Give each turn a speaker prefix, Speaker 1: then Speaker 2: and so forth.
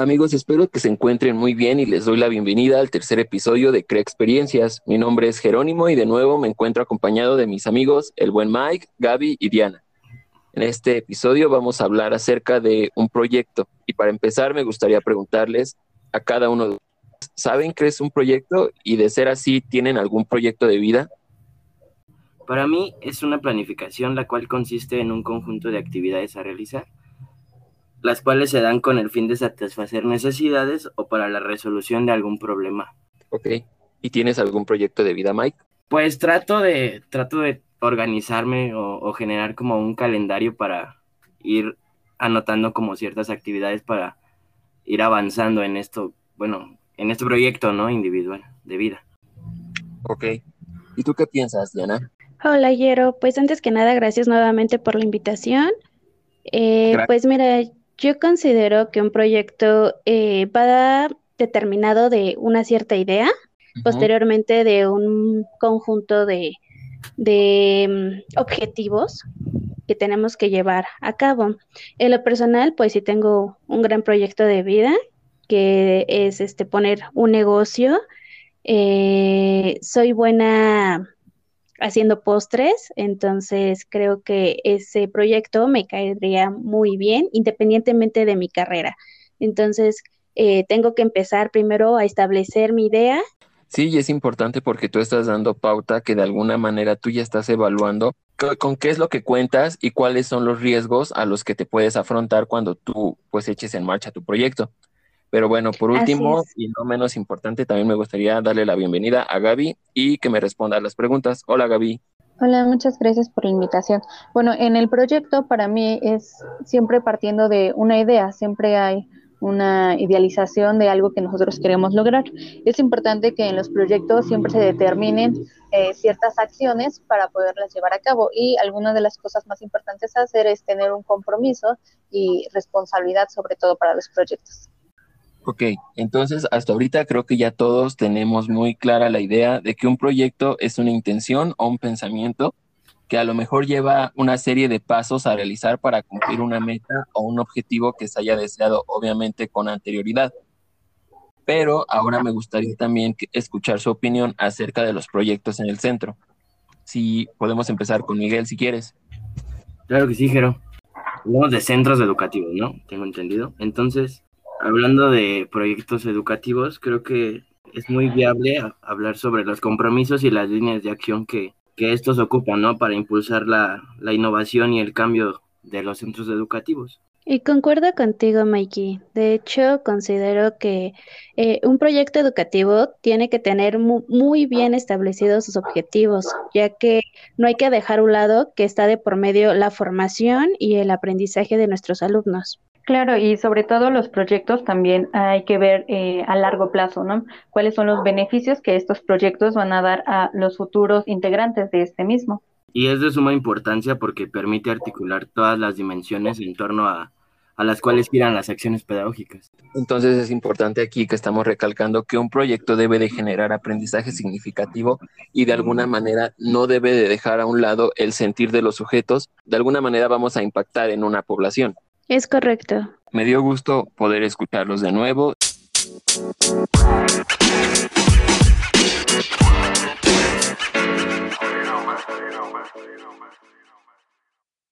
Speaker 1: Amigos, espero que se encuentren muy bien y les doy la bienvenida al tercer episodio de Crea Experiencias. Mi nombre es Jerónimo y de nuevo me encuentro acompañado de mis amigos, el buen Mike, Gaby y Diana. En este episodio vamos a hablar acerca de un proyecto y para empezar me gustaría preguntarles a cada uno de ustedes, ¿saben qué es un proyecto y de ser así tienen algún proyecto de vida?
Speaker 2: Para mí es una planificación la cual consiste en un conjunto de actividades a realizar las cuales se dan con el fin de satisfacer necesidades o para la resolución de algún problema.
Speaker 1: Ok. ¿Y tienes algún proyecto de vida, Mike?
Speaker 2: Pues trato de, trato de organizarme o, generar como un calendario para ir anotando como ciertas actividades para ir avanzando en esto, bueno, en este proyecto, ¿no? Individual, de vida.
Speaker 1: Ok. ¿Y tú qué piensas, Diana?
Speaker 3: Hola, Yero. Pues antes que nada, gracias nuevamente por la invitación. Eh, pues mira, yo considero que un proyecto eh, va determinado de una cierta idea, posteriormente de un conjunto de, mm, objetivos que tenemos que llevar a cabo. En lo personal, pues sí tengo un gran proyecto de vida, que es este poner un negocio. Eh, soy buena haciendo postres, entonces creo que ese proyecto me caería muy bien independientemente de mi carrera. Entonces, eh, tengo que empezar primero a establecer mi idea.
Speaker 1: Sí, y es importante porque tú estás dando pauta que de alguna manera tú ya estás evaluando con qué es lo que cuentas y cuáles son los riesgos a los que te puedes afrontar cuando tú pues eches en marcha tu proyecto. Pero bueno, por último y no menos importante, también me gustaría darle la bienvenida a Gaby y que me responda a las preguntas. Hola Gaby.
Speaker 4: Hola, muchas gracias por la invitación. Bueno, en el proyecto para mí es siempre partiendo de una idea, siempre hay una idealización de algo que nosotros queremos lograr. Es importante que en los proyectos siempre se determinen eh, ciertas acciones para poderlas llevar a cabo y alguna de las cosas más importantes a hacer es tener un compromiso y responsabilidad sobre todo para los proyectos.
Speaker 1: Ok, entonces hasta ahorita creo que ya todos tenemos muy clara la idea de que un proyecto es una intención o un pensamiento que a lo mejor lleva una serie de pasos a realizar para cumplir una meta o un objetivo que se haya deseado, obviamente con anterioridad. Pero ahora me gustaría también escuchar su opinión acerca de los proyectos en el centro. Si podemos empezar con Miguel, si quieres.
Speaker 2: Claro que sí, Jero. Hablamos de centros educativos, ¿no? Tengo entendido. Entonces, hablando de proyectos educativos, creo que es muy viable hablar sobre los compromisos y las líneas de acción que, estos ocupan, ¿no? Para impulsar la, innovación y el cambio de los centros educativos.
Speaker 3: Y concuerdo contigo, Mikey. De hecho, considero que eh, un proyecto educativo tiene que tener muy bien establecidos sus objetivos, ya que no hay que dejar a un lado que está de por medio la formación y el aprendizaje de nuestros alumnos.
Speaker 4: Claro, y sobre todo los proyectos también hay que ver eh, a largo plazo, ¿no? ¿Cuáles son los beneficios que estos proyectos van a dar a los futuros integrantes de este mismo?
Speaker 2: Y es de suma importancia porque permite articular todas las dimensiones en torno a, a las cuales giran las acciones pedagógicas.
Speaker 1: Entonces es importante aquí que estamos recalcando que un proyecto debe de generar aprendizaje significativo y de alguna manera no debe de dejar a un lado el sentir de los sujetos. De alguna manera vamos a impactar en una población.
Speaker 3: Es correcto.
Speaker 1: Me dio gusto poder escucharlos de nuevo.